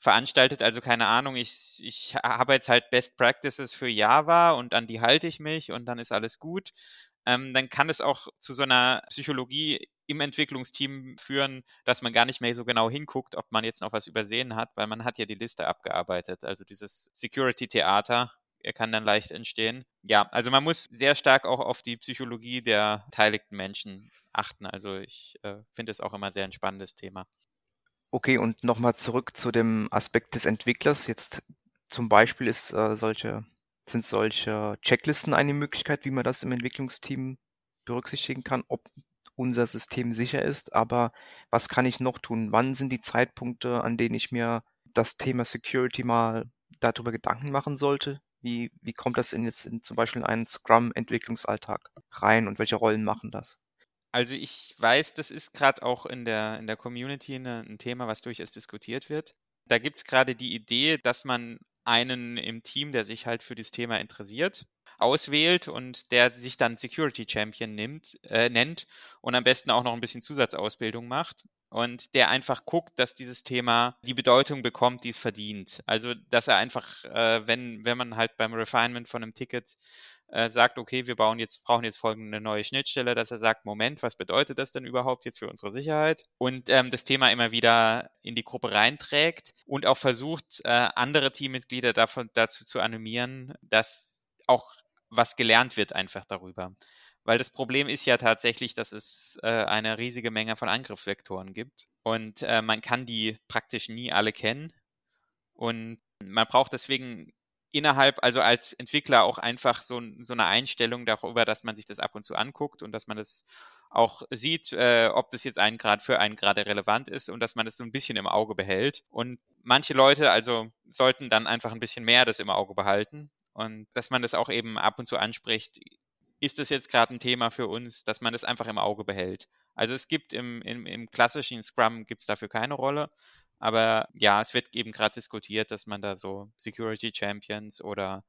veranstaltet. Also keine Ahnung, ich, ich habe jetzt halt Best Practices für Java und an die halte ich mich und dann ist alles gut. Ähm, dann kann es auch zu so einer Psychologie im Entwicklungsteam führen, dass man gar nicht mehr so genau hinguckt, ob man jetzt noch was übersehen hat, weil man hat ja die Liste abgearbeitet. Also dieses Security-Theater kann dann leicht entstehen. Ja, also man muss sehr stark auch auf die Psychologie der beteiligten Menschen achten. Also ich äh, finde es auch immer sehr ein spannendes Thema. Okay, und nochmal zurück zu dem Aspekt des Entwicklers. Jetzt zum Beispiel ist äh, solche, sind solche Checklisten eine Möglichkeit, wie man das im Entwicklungsteam berücksichtigen kann, ob unser System sicher ist. Aber was kann ich noch tun? Wann sind die Zeitpunkte, an denen ich mir das Thema Security mal darüber Gedanken machen sollte? Wie, wie kommt das in jetzt in zum Beispiel in einen Scrum-Entwicklungsalltag rein und welche Rollen machen das? Also ich weiß, das ist gerade auch in der, in der Community eine, ein Thema, was durchaus diskutiert wird. Da gibt es gerade die Idee, dass man einen im Team, der sich halt für das Thema interessiert, auswählt und der sich dann Security Champion nimmt, äh, nennt und am besten auch noch ein bisschen Zusatzausbildung macht und der einfach guckt, dass dieses Thema die Bedeutung bekommt, die es verdient. Also dass er einfach, äh, wenn, wenn man halt beim Refinement von einem Ticket äh, sagt, okay, wir bauen jetzt, brauchen jetzt folgende neue Schnittstelle, dass er sagt, Moment, was bedeutet das denn überhaupt jetzt für unsere Sicherheit? Und ähm, das Thema immer wieder in die Gruppe reinträgt und auch versucht, äh, andere Teammitglieder davon, dazu zu animieren, dass auch was gelernt wird einfach darüber. Weil das Problem ist ja tatsächlich, dass es äh, eine riesige Menge von Angriffsvektoren gibt und äh, man kann die praktisch nie alle kennen. Und man braucht deswegen innerhalb, also als Entwickler auch einfach so, so eine Einstellung darüber, dass man sich das ab und zu anguckt und dass man das auch sieht, äh, ob das jetzt einen Grad für einen gerade relevant ist und dass man das so ein bisschen im Auge behält. Und manche Leute also sollten dann einfach ein bisschen mehr das im Auge behalten und dass man das auch eben ab und zu anspricht. Ist das jetzt gerade ein Thema für uns, dass man das einfach im Auge behält? Also es gibt im, im, im klassischen Scrum gibt es dafür keine Rolle. Aber ja, es wird eben gerade diskutiert, dass man da so Security Champions oder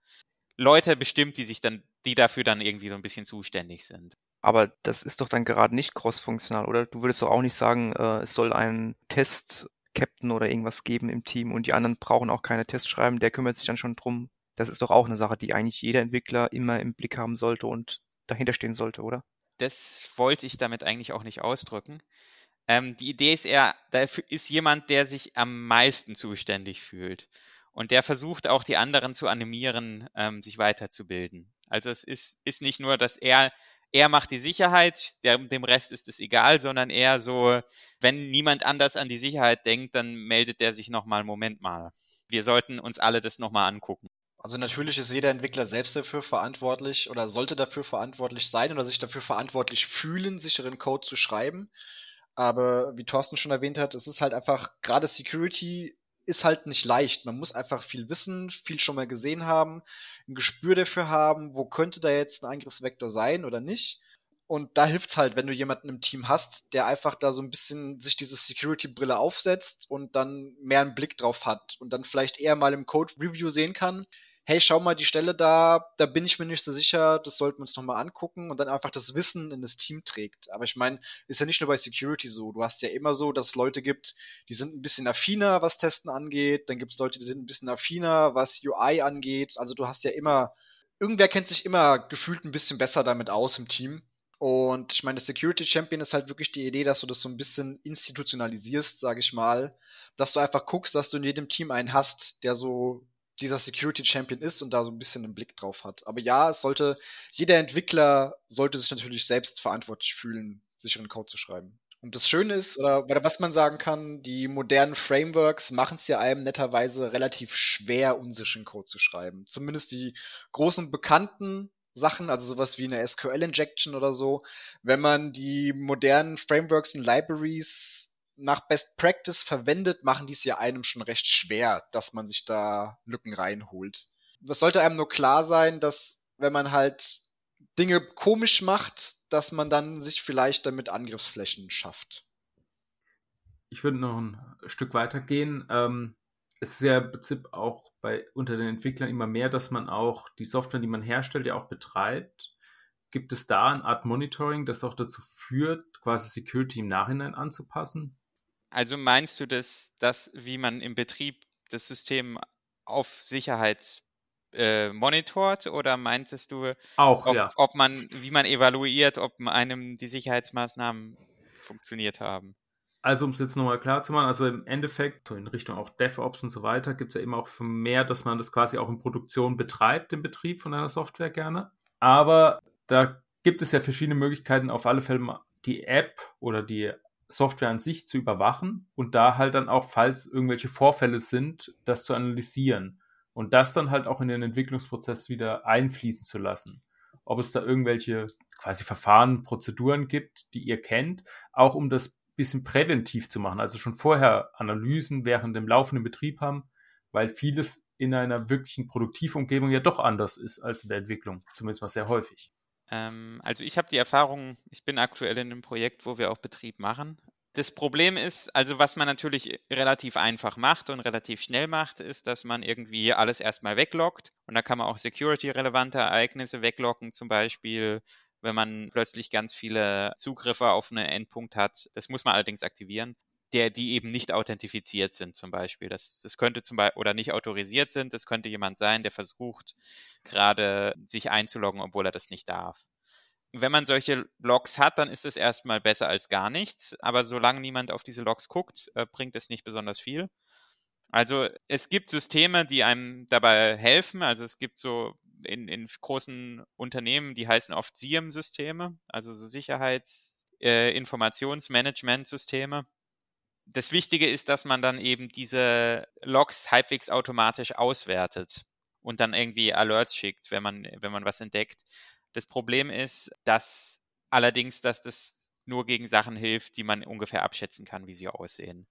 Leute bestimmt, die sich dann, die dafür dann irgendwie so ein bisschen zuständig sind. Aber das ist doch dann gerade nicht cross-funktional, oder? Du würdest doch auch nicht sagen, äh, es soll einen Test-Captain oder irgendwas geben im Team und die anderen brauchen auch keine Tests schreiben, der kümmert sich dann schon drum. Das ist doch auch eine Sache, die eigentlich jeder Entwickler immer im Blick haben sollte und dahinter stehen sollte, oder? Das wollte ich damit eigentlich auch nicht ausdrücken. Ähm, die Idee ist eher, da ist jemand, der sich am meisten zuständig fühlt. Und der versucht auch die anderen zu animieren, ähm, sich weiterzubilden. Also es ist, ist nicht nur, dass er, er macht die Sicherheit, der, dem Rest ist es egal, sondern eher so, wenn niemand anders an die Sicherheit denkt, dann meldet der sich nochmal, Moment mal. Wir sollten uns alle das nochmal angucken. Also natürlich ist jeder Entwickler selbst dafür verantwortlich oder sollte dafür verantwortlich sein oder sich dafür verantwortlich fühlen, sicheren Code zu schreiben. Aber wie Thorsten schon erwähnt hat, es ist halt einfach, gerade Security ist halt nicht leicht. Man muss einfach viel wissen, viel schon mal gesehen haben, ein Gespür dafür haben, wo könnte da jetzt ein Angriffsvektor sein oder nicht. Und da hilft's halt, wenn du jemanden im Team hast, der einfach da so ein bisschen sich diese Security-Brille aufsetzt und dann mehr einen Blick drauf hat und dann vielleicht eher mal im Code-Review sehen kann, hey, schau mal die Stelle da, da bin ich mir nicht so sicher, das sollten wir uns nochmal angucken und dann einfach das Wissen in das Team trägt. Aber ich meine, ist ja nicht nur bei Security so. Du hast ja immer so, dass es Leute gibt, die sind ein bisschen affiner, was Testen angeht. Dann gibt es Leute, die sind ein bisschen affiner, was UI angeht. Also du hast ja immer, irgendwer kennt sich immer gefühlt ein bisschen besser damit aus im Team. Und ich meine, Security Champion ist halt wirklich die Idee, dass du das so ein bisschen institutionalisierst, sage ich mal. Dass du einfach guckst, dass du in jedem Team einen hast, der so dieser Security Champion ist und da so ein bisschen einen Blick drauf hat. Aber ja, es sollte, jeder Entwickler sollte sich natürlich selbst verantwortlich fühlen, sicheren Code zu schreiben. Und das Schöne ist, oder, was man sagen kann, die modernen Frameworks machen es ja einem netterweise relativ schwer, unsicheren Code zu schreiben. Zumindest die großen bekannten Sachen, also sowas wie eine SQL-Injection oder so. Wenn man die modernen Frameworks und Libraries nach Best Practice verwendet, machen die es ja einem schon recht schwer, dass man sich da Lücken reinholt. Es sollte einem nur klar sein, dass wenn man halt Dinge komisch macht, dass man dann sich vielleicht damit Angriffsflächen schafft. Ich würde noch ein Stück weiter gehen. Ähm, es ist ja im Prinzip auch bei unter den Entwicklern immer mehr, dass man auch die Software, die man herstellt, ja auch betreibt. Gibt es da eine Art Monitoring, das auch dazu führt, quasi Security im Nachhinein anzupassen? Also meinst du, dass das, wie man im Betrieb das System auf Sicherheit äh, monitort oder meintest du auch, ob, ja. ob man, wie man evaluiert, ob einem die Sicherheitsmaßnahmen funktioniert haben? Also um es jetzt nochmal klar zu machen, also im Endeffekt, so in Richtung auch DevOps und so weiter, gibt es ja immer auch mehr, dass man das quasi auch in Produktion betreibt, im Betrieb von einer Software gerne. Aber da gibt es ja verschiedene Möglichkeiten, auf alle Fälle die App oder die Software an sich zu überwachen und da halt dann auch, falls irgendwelche Vorfälle sind, das zu analysieren und das dann halt auch in den Entwicklungsprozess wieder einfließen zu lassen. Ob es da irgendwelche quasi Verfahren, Prozeduren gibt, die ihr kennt, auch um das bisschen präventiv zu machen, also schon vorher Analysen während dem laufenden Betrieb haben, weil vieles in einer wirklichen Produktivumgebung ja doch anders ist als in der Entwicklung, zumindest mal sehr häufig. Ähm, also ich habe die Erfahrung, ich bin aktuell in einem Projekt, wo wir auch Betrieb machen. Das Problem ist, also was man natürlich relativ einfach macht und relativ schnell macht, ist, dass man irgendwie alles erstmal wegloggt. Und da kann man auch security-relevante Ereignisse weglocken, zum Beispiel, wenn man plötzlich ganz viele Zugriffe auf einen Endpunkt hat. Das muss man allerdings aktivieren der, die eben nicht authentifiziert sind, zum Beispiel. Das, das könnte zum Beispiel, oder nicht autorisiert sind, das könnte jemand sein, der versucht, gerade sich einzuloggen, obwohl er das nicht darf. Wenn man solche Logs hat, dann ist es erstmal besser als gar nichts, aber solange niemand auf diese Logs guckt, äh, bringt es nicht besonders viel. Also es gibt Systeme, die einem dabei helfen. Also es gibt so in, in großen Unternehmen, die heißen oft SIEM-Systeme, also so Sicherheitsinformationsmanagement-Systeme. Äh, das Wichtige ist, dass man dann eben diese Logs halbwegs automatisch auswertet und dann irgendwie Alerts schickt, wenn man, wenn man was entdeckt. Das Problem ist, dass allerdings, dass das nur gegen Sachen hilft, die man ungefähr abschätzen kann, wie sie aussehen.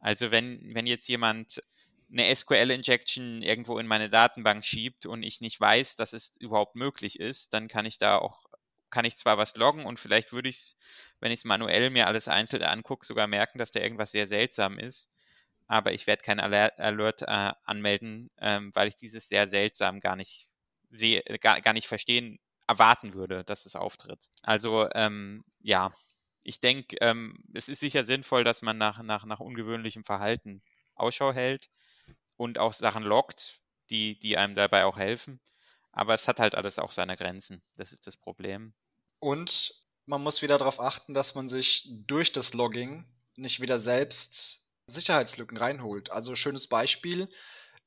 Also wenn, wenn jetzt jemand eine SQL-Injection irgendwo in meine Datenbank schiebt und ich nicht weiß, dass es überhaupt möglich ist, dann kann ich da auch, kann ich zwar was loggen und vielleicht würde ich es, wenn ich es manuell mir alles einzeln angucke, sogar merken, dass da irgendwas sehr seltsam ist. Aber ich werde kein Alert, äh, anmelden, ähm, weil ich dieses sehr seltsam gar nicht sehe, gar, gar nicht verstehen, erwarten würde, dass es auftritt. Also ähm, ja, ich denke, ähm, es ist sicher sinnvoll, dass man nach, nach, nach ungewöhnlichem Verhalten Ausschau hält und auch Sachen lockt, die, die einem dabei auch helfen. Aber es hat halt alles auch seine Grenzen. Das ist das Problem. Und man muss wieder darauf achten, dass man sich durch das Logging nicht wieder selbst Sicherheitslücken reinholt. Also schönes Beispiel.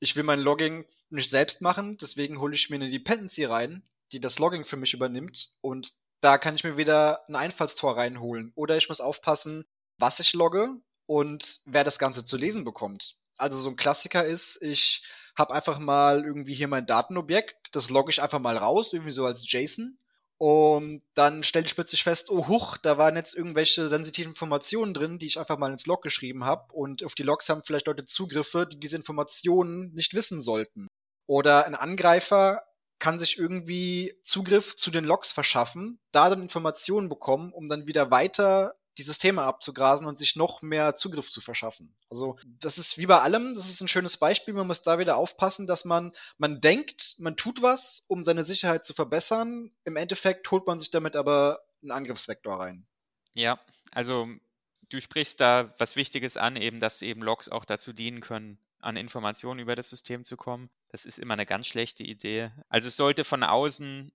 Ich will mein Logging nicht selbst machen, deswegen hole ich mir eine Dependency rein, die das Logging für mich übernimmt und da kann ich mir wieder ein Einfallstor reinholen. Oder ich muss aufpassen, was ich logge und wer das Ganze zu lesen bekommt. Also so ein Klassiker ist, ich habe einfach mal irgendwie hier mein Datenobjekt, das logge ich einfach mal raus, irgendwie so als JSON. Und dann stelle ich plötzlich fest, oh huch, da waren jetzt irgendwelche sensitiven Informationen drin, die ich einfach mal ins Log geschrieben habe. Und auf die Logs haben vielleicht Leute Zugriffe, die diese Informationen nicht wissen sollten. Oder ein Angreifer kann sich irgendwie Zugriff zu den Logs verschaffen, da dann Informationen bekommen, um dann wieder weiter die Systeme abzugrasen und sich noch mehr Zugriff zu verschaffen. Also das ist wie bei allem, das ist ein schönes Beispiel. Man muss da wieder aufpassen, dass man, man denkt, man tut was, um seine Sicherheit zu verbessern. Im Endeffekt holt man sich damit aber einen Angriffsvektor rein. Ja, also du sprichst da was Wichtiges an, eben, dass eben Logs auch dazu dienen können, an Informationen über das System zu kommen. Das ist immer eine ganz schlechte Idee. Also es sollte von außen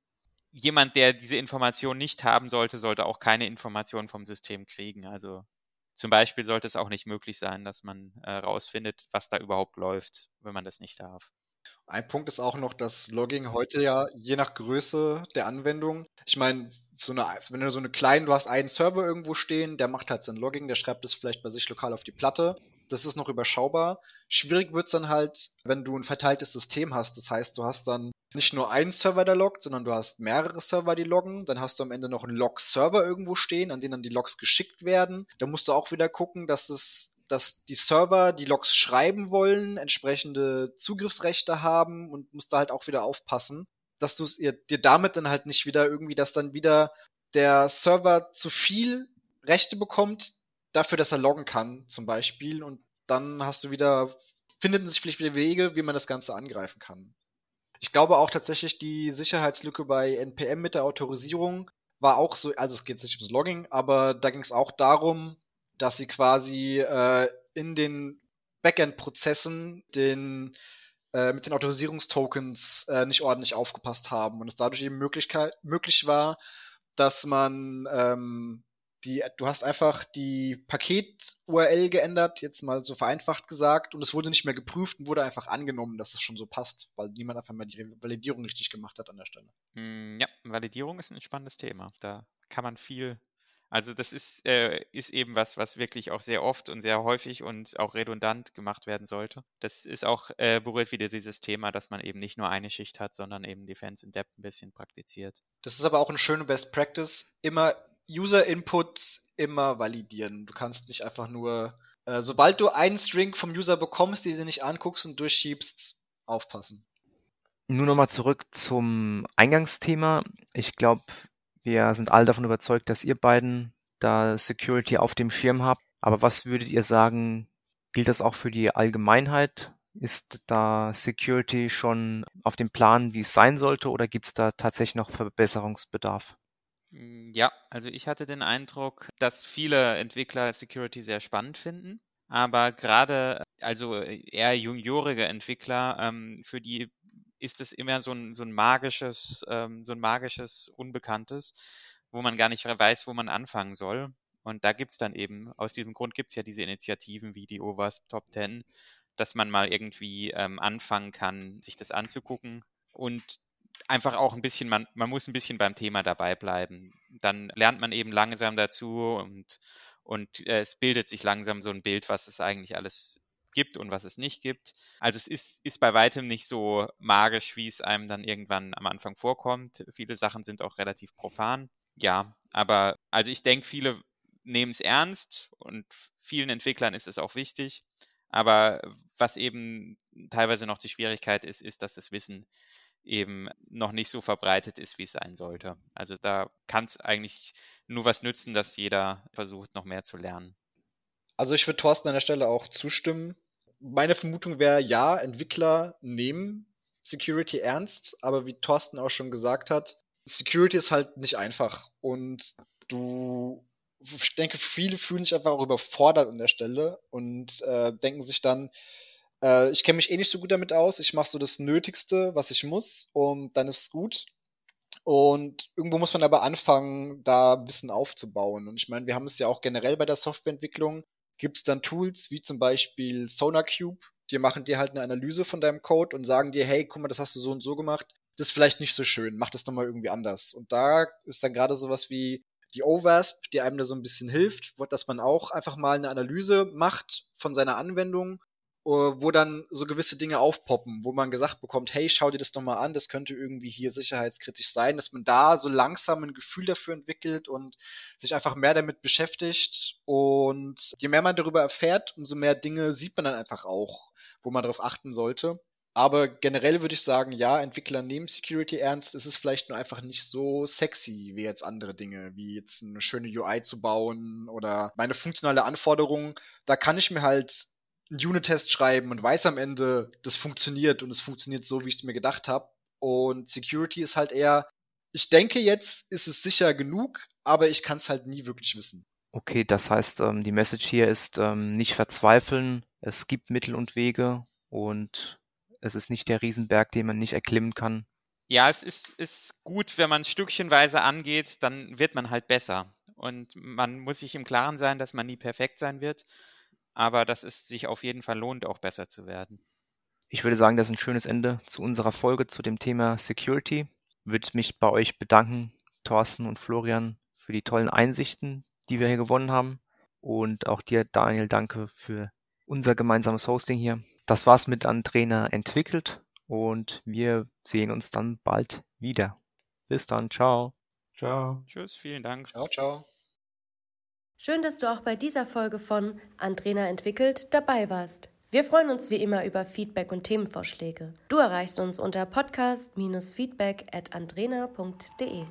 jemand, der diese Information nicht haben sollte, sollte auch keine Informationen vom System kriegen. Also zum Beispiel sollte es auch nicht möglich sein, dass man äh, was da überhaupt läuft, wenn man das nicht darf. Ein Punkt ist auch noch das Logging heute ja je nach Größe der Anwendung. Ich meine, so eine, wenn du so eine kleine, du hast einen Server irgendwo stehen, der macht halt sein Logging, der schreibt es vielleicht bei sich lokal auf die Platte das ist noch überschaubar. Schwierig wird es dann halt, wenn du ein verteiltes System hast. Das heißt, du hast dann nicht nur einen Server, der loggt, sondern du hast mehrere Server, die loggen. Dann hast du am Ende noch einen Log-Server irgendwo stehen, an den dann die Logs geschickt werden. Da musst du auch wieder gucken, dass das dass die Server, die Logs schreiben wollen, entsprechende Zugriffsrechte haben und musst da halt auch wieder aufpassen, dass du dir damit dann halt nicht wieder irgendwie, dass dann wieder der Server zu viel Rechte bekommt, dafür, dass er loggen kann, zum Beispiel. Und dann hast du wieder, finden sich vielleicht wieder Wege, wie man das Ganze angreifen kann. Ich glaube auch tatsächlich, die Sicherheitslücke bei NPM mit der Autorisierung war auch so, also es geht nicht ums Logging, aber da ging es auch darum, dass sie quasi äh, in den Backend-Prozessen den äh, mit den Autorisierungstokens äh, nicht ordentlich aufgepasst haben und es dadurch eben Möglichkeit, möglich war, dass man ähm, die, du hast einfach die Paket-URL geändert, jetzt mal so vereinfacht gesagt, und es wurde nicht mehr geprüft und wurde einfach angenommen, dass es schon so passt, weil niemand einfach mal die Validierung richtig gemacht hat an der Stelle. Hm, ja, Validierung ist ein spannendes Thema. Da kann man viel. Also das ist, äh, ist eben was, was wirklich auch sehr oft und sehr häufig und auch redundant gemacht werden sollte. Das ist auch, äh, berührt wieder dieses Thema, dass man eben nicht nur eine Schicht hat, sondern eben Defense in Depth ein bisschen praktiziert. Das ist aber auch eine schöne Best Practice, immer User-Input immer validieren. Du kannst nicht einfach nur, äh, sobald du einen String vom User bekommst, die du nicht anguckst und durchschiebst, aufpassen. Nur nochmal zurück zum Eingangsthema. Ich glaube, wir sind alle davon überzeugt, dass ihr beiden da Security auf dem Schirm habt. Aber was würdet ihr sagen, gilt das auch für die Allgemeinheit? Ist da Security schon auf dem Plan, wie es sein sollte, oder gibt es da tatsächlich noch Verbesserungsbedarf? Hm, ja, also ich hatte den Eindruck, dass viele Entwickler Security sehr spannend finden, aber gerade also eher juniorige Entwickler, ähm, für die ist es immer so ein, so ein magisches, ähm, so ein magisches Unbekanntes, wo man gar nicht weiß, wo man anfangen soll. Und da gibt es dann eben, aus diesem Grund gibt es ja diese Initiativen wie die OWASP Top 10, dass man mal irgendwie ähm, anfangen kann, sich das anzugucken. Und einfach auch ein bisschen, man, man muss ein bisschen beim Thema dabei bleiben. Dann lernt man eben langsam dazu und, und äh, es bildet sich langsam so ein Bild, was es eigentlich alles gibt und was es nicht gibt. Also es ist, ist bei weitem nicht so magisch, wie es einem dann irgendwann am Anfang vorkommt. Viele Sachen sind auch relativ profan. ja, aber also ich denke, viele nehmen es ernst und vielen Entwicklern ist es auch wichtig. Aber was eben teilweise noch die Schwierigkeit ist, ist, dass das Wissen eben noch nicht so verbreitet ist, wie es sein sollte. Also da kann es eigentlich nur was nützen, dass jeder versucht, noch mehr zu lernen. Also ich würde Thorsten an der Stelle auch zustimmen. Meine Vermutung wäre, ja, Entwickler nehmen Security ernst, aber wie Thorsten auch schon gesagt hat, Security ist halt nicht einfach. Und du, ich denke, viele fühlen sich einfach auch überfordert an der Stelle und äh, denken sich dann, äh, ich kenne mich eh nicht so gut damit aus, ich mache so das Nötigste, was ich muss, und dann ist es gut. Und irgendwo muss man aber anfangen, da Wissen aufzubauen. Und ich meine, wir haben es ja auch generell bei der Softwareentwicklung. Gibt es dann Tools wie zum Beispiel SonarCube, die machen dir halt eine Analyse von deinem Code und sagen dir, hey, guck mal, das hast du so und so gemacht. Das ist vielleicht nicht so schön, mach das doch mal irgendwie anders. Und da ist dann gerade sowas wie die OWASP, die einem da so ein bisschen hilft, dass man auch einfach mal eine Analyse macht von seiner Anwendung wo dann so gewisse Dinge aufpoppen, wo man gesagt bekommt, hey, schau dir das doch mal an, das könnte irgendwie hier sicherheitskritisch sein, dass man da so langsam ein Gefühl dafür entwickelt und sich einfach mehr damit beschäftigt. Und je mehr man darüber erfährt, umso mehr Dinge sieht man dann einfach auch, wo man darauf achten sollte. Aber generell würde ich sagen, ja, Entwickler nehmen Security ernst. Es ist vielleicht nur einfach nicht so sexy wie jetzt andere Dinge, wie jetzt eine schöne UI zu bauen oder meine funktionale Anforderung. Da kann ich mir halt einen Unit-Test schreiben und weiß am Ende, das funktioniert und es funktioniert so, wie ich es mir gedacht habe. Und Security ist halt eher, ich denke jetzt ist es sicher genug, aber ich kann es halt nie wirklich wissen. Okay, das heißt, ähm, die Message hier ist ähm, nicht verzweifeln. Es gibt Mittel und Wege und es ist nicht der Riesenberg, den man nicht erklimmen kann. Ja, es ist, ist gut, wenn man es stückchenweise angeht, dann wird man halt besser. Und man muss sich im Klaren sein, dass man nie perfekt sein wird aber dass es sich auf jeden Fall lohnt, auch besser zu werden. Ich würde sagen, das ist ein schönes Ende zu unserer Folge zu dem Thema Security. Würde mich bei euch bedanken, Thorsten und Florian, für die tollen Einsichten, die wir hier gewonnen haben. Und auch dir, Daniel, danke für unser gemeinsames Hosting hier. Das war's mit an Trainer entwickelt und wir sehen uns dann bald wieder. Bis dann, ciao. Ciao. Tschüss, vielen Dank. Ciao, ciao. Schön, dass du auch bei dieser Folge von Andrena entwickelt dabei warst. Wir freuen uns wie immer über Feedback und Themenvorschläge. Du erreichst uns unter podcast-feedback at andrena.de.